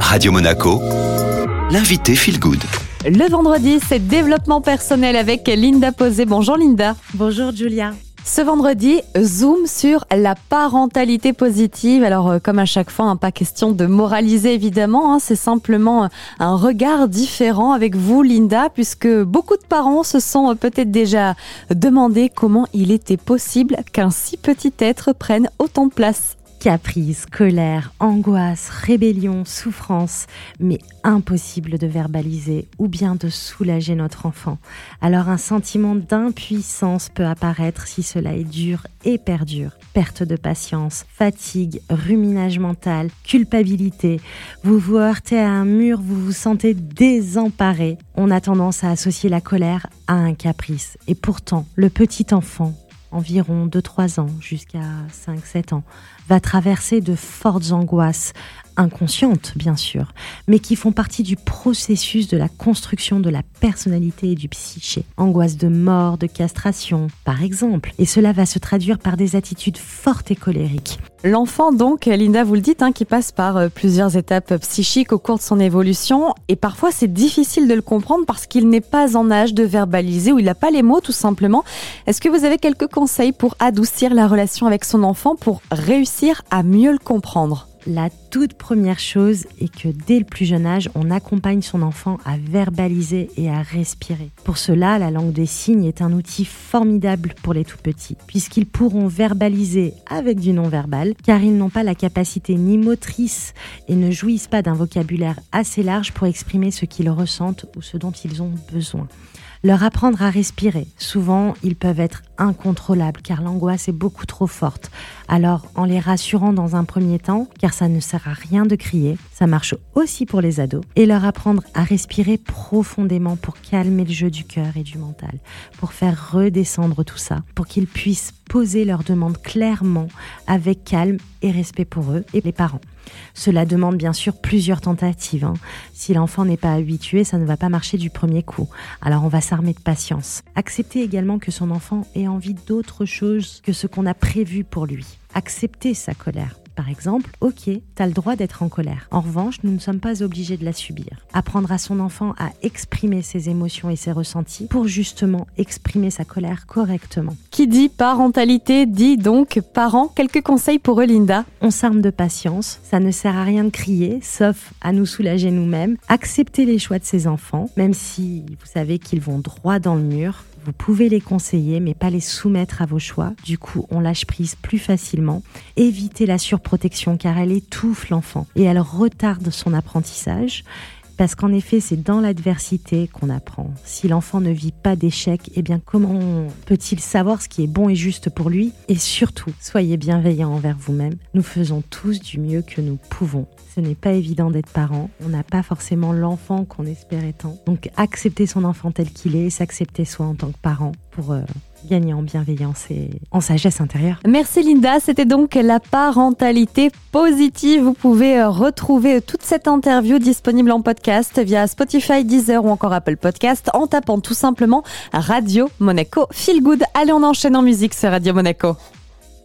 Radio Monaco, l'invité Feel Good. Le vendredi, c'est développement personnel avec Linda Posé. Bonjour Linda. Bonjour Julia. Ce vendredi, zoom sur la parentalité positive. Alors, euh, comme à chaque fois, hein, pas question de moraliser évidemment, hein, c'est simplement euh, un regard différent avec vous, Linda, puisque beaucoup de parents se sont euh, peut-être déjà demandé comment il était possible qu'un si petit être prenne autant de place Caprice, colère, angoisse, rébellion, souffrance, mais impossible de verbaliser ou bien de soulager notre enfant. Alors un sentiment d'impuissance peut apparaître si cela est dur et perdure. Perte de patience, fatigue, ruminage mental, culpabilité. Vous vous heurtez à un mur, vous vous sentez désemparé. On a tendance à associer la colère à un caprice. Et pourtant, le petit enfant environ 2-3 ans jusqu'à 5-7 ans, va traverser de fortes angoisses, inconscientes bien sûr, mais qui font partie du processus de la construction de la personnalité et du psyché. Angoisse de mort, de castration, par exemple. Et cela va se traduire par des attitudes fortes et colériques. L'enfant, donc, Linda, vous le dites, hein, qui passe par euh, plusieurs étapes psychiques au cours de son évolution. Et parfois, c'est difficile de le comprendre parce qu'il n'est pas en âge de verbaliser ou il n'a pas les mots, tout simplement. Est-ce que vous avez quelques conseils pour adoucir la relation avec son enfant, pour réussir à mieux le comprendre? La toute première chose est que dès le plus jeune âge, on accompagne son enfant à verbaliser et à respirer. Pour cela, la langue des signes est un outil formidable pour les tout petits, puisqu'ils pourront verbaliser avec du non-verbal, car ils n'ont pas la capacité ni motrice et ne jouissent pas d'un vocabulaire assez large pour exprimer ce qu'ils ressentent ou ce dont ils ont besoin leur apprendre à respirer. Souvent, ils peuvent être incontrôlables car l'angoisse est beaucoup trop forte. Alors, en les rassurant dans un premier temps, car ça ne sert à rien de crier, ça marche aussi pour les ados, et leur apprendre à respirer profondément pour calmer le jeu du cœur et du mental, pour faire redescendre tout ça, pour qu'ils puissent poser leurs demandes clairement, avec calme et respect pour eux et les parents. Cela demande bien sûr plusieurs tentatives. Hein. Si l'enfant n'est pas habitué, ça ne va pas marcher du premier coup. Alors on va s'armer de patience. Accepter également que son enfant ait envie d'autre chose que ce qu'on a prévu pour lui. Accepter sa colère. Par exemple, ok, t'as le droit d'être en colère. En revanche, nous ne sommes pas obligés de la subir. Apprendre à son enfant à exprimer ses émotions et ses ressentis pour justement exprimer sa colère correctement. Qui dit parentalité dit donc parents. Quelques conseils pour eux, Linda On s'arme de patience. Ça ne sert à rien de crier, sauf à nous soulager nous-mêmes. Accepter les choix de ses enfants, même si vous savez qu'ils vont droit dans le mur. Vous pouvez les conseiller, mais pas les soumettre à vos choix. Du coup, on lâche prise plus facilement. Évitez la surprotection car elle étouffe l'enfant et elle retarde son apprentissage. Parce qu'en effet, c'est dans l'adversité qu'on apprend. Si l'enfant ne vit pas d'échec, eh bien comment peut-il savoir ce qui est bon et juste pour lui? Et surtout, soyez bienveillants envers vous-même. Nous faisons tous du mieux que nous pouvons. Ce n'est pas évident d'être parent. On n'a pas forcément l'enfant qu'on espérait tant. Donc accepter son enfant tel qu'il est, s'accepter soi en tant que parent pour euh, gagner en bienveillance et en sagesse intérieure. Merci Linda, c'était donc la parentalité positive. Vous pouvez euh, retrouver toute cette interview disponible en podcast via Spotify, Deezer ou encore Apple Podcast en tapant tout simplement Radio Monaco Feel Good. Allez, on enchaîne en musique sur Radio Monaco.